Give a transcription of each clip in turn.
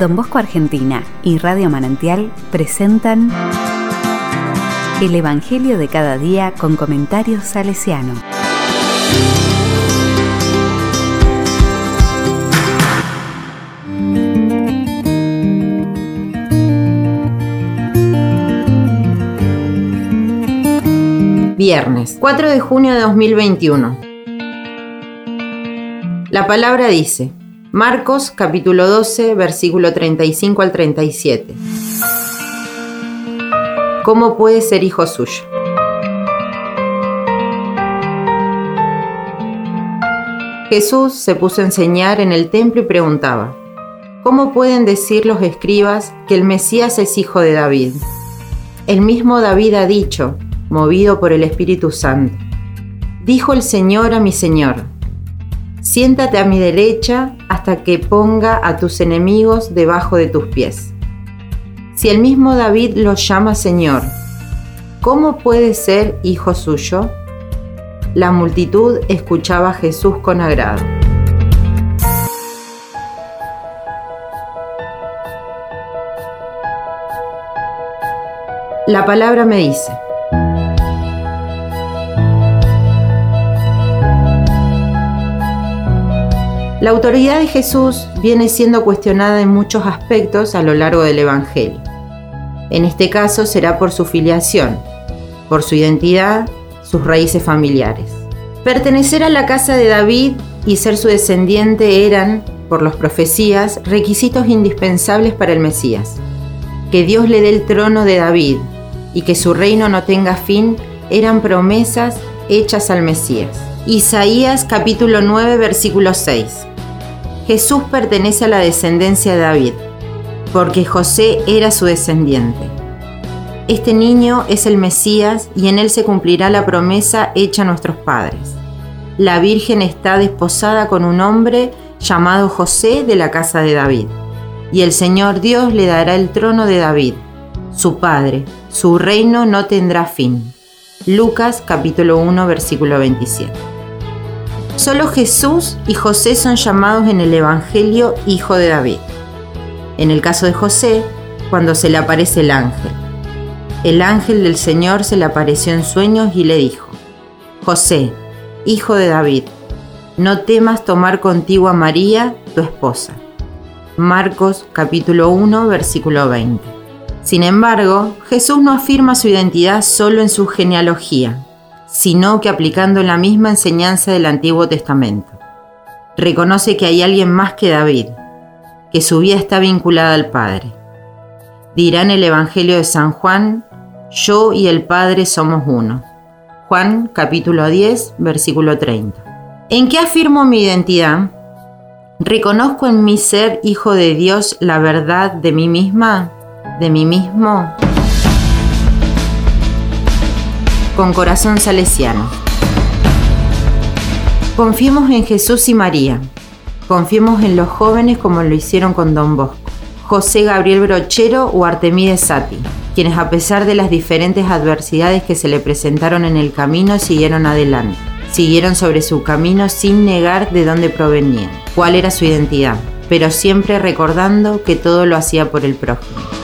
Don Bosco Argentina y Radio Manantial presentan El Evangelio de cada día con comentarios salesiano. Viernes, 4 de junio de 2021. La palabra dice, Marcos capítulo 12, versículo 35 al 37. ¿Cómo puede ser hijo suyo? Jesús se puso a enseñar en el templo y preguntaba, ¿cómo pueden decir los escribas que el Mesías es hijo de David? El mismo David ha dicho, movido por el Espíritu Santo, dijo el Señor a mi Señor, Siéntate a mi derecha hasta que ponga a tus enemigos debajo de tus pies. Si el mismo David lo llama Señor, ¿cómo puede ser hijo suyo? La multitud escuchaba a Jesús con agrado. La palabra me dice, La autoridad de Jesús viene siendo cuestionada en muchos aspectos a lo largo del Evangelio. En este caso será por su filiación, por su identidad, sus raíces familiares. Pertenecer a la casa de David y ser su descendiente eran, por las profecías, requisitos indispensables para el Mesías. Que Dios le dé el trono de David y que su reino no tenga fin eran promesas hechas al Mesías. Isaías capítulo 9 versículo 6. Jesús pertenece a la descendencia de David, porque José era su descendiente. Este niño es el Mesías y en él se cumplirá la promesa hecha a nuestros padres. La Virgen está desposada con un hombre llamado José de la casa de David, y el Señor Dios le dará el trono de David, su padre, su reino no tendrá fin. Lucas capítulo 1 versículo 27. Solo Jesús y José son llamados en el Evangelio Hijo de David. En el caso de José, cuando se le aparece el ángel. El ángel del Señor se le apareció en sueños y le dijo, José, hijo de David, no temas tomar contigo a María, tu esposa. Marcos capítulo 1, versículo 20. Sin embargo, Jesús no afirma su identidad solo en su genealogía, sino que aplicando la misma enseñanza del Antiguo Testamento. Reconoce que hay alguien más que David, que su vida está vinculada al Padre. Dirá en el Evangelio de San Juan, yo y el Padre somos uno. Juan capítulo 10, versículo 30. ¿En qué afirmo mi identidad? ¿Reconozco en mi ser hijo de Dios la verdad de mí misma? ¿De mí mismo? Con corazón salesiano. Confiemos en Jesús y María. Confiemos en los jóvenes como lo hicieron con Don Bosco, José Gabriel Brochero o Artemides Sati, quienes a pesar de las diferentes adversidades que se le presentaron en el camino siguieron adelante. Siguieron sobre su camino sin negar de dónde provenían, cuál era su identidad, pero siempre recordando que todo lo hacía por el prójimo.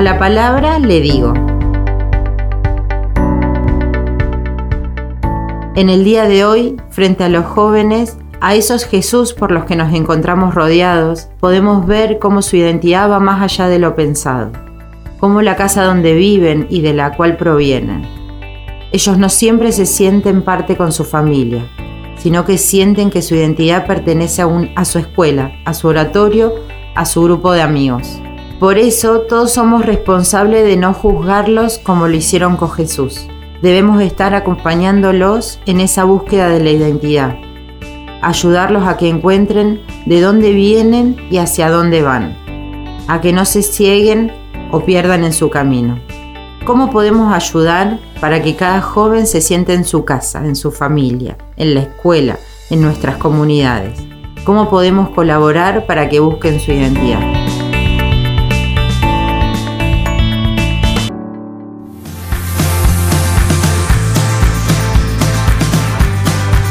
A la palabra le digo. En el día de hoy, frente a los jóvenes, a esos Jesús por los que nos encontramos rodeados, podemos ver cómo su identidad va más allá de lo pensado, cómo la casa donde viven y de la cual provienen. Ellos no siempre se sienten parte con su familia, sino que sienten que su identidad pertenece aún a su escuela, a su oratorio, a su grupo de amigos. Por eso todos somos responsables de no juzgarlos como lo hicieron con Jesús. Debemos estar acompañándolos en esa búsqueda de la identidad, ayudarlos a que encuentren de dónde vienen y hacia dónde van, a que no se cieguen o pierdan en su camino. ¿Cómo podemos ayudar para que cada joven se sienta en su casa, en su familia, en la escuela, en nuestras comunidades? ¿Cómo podemos colaborar para que busquen su identidad?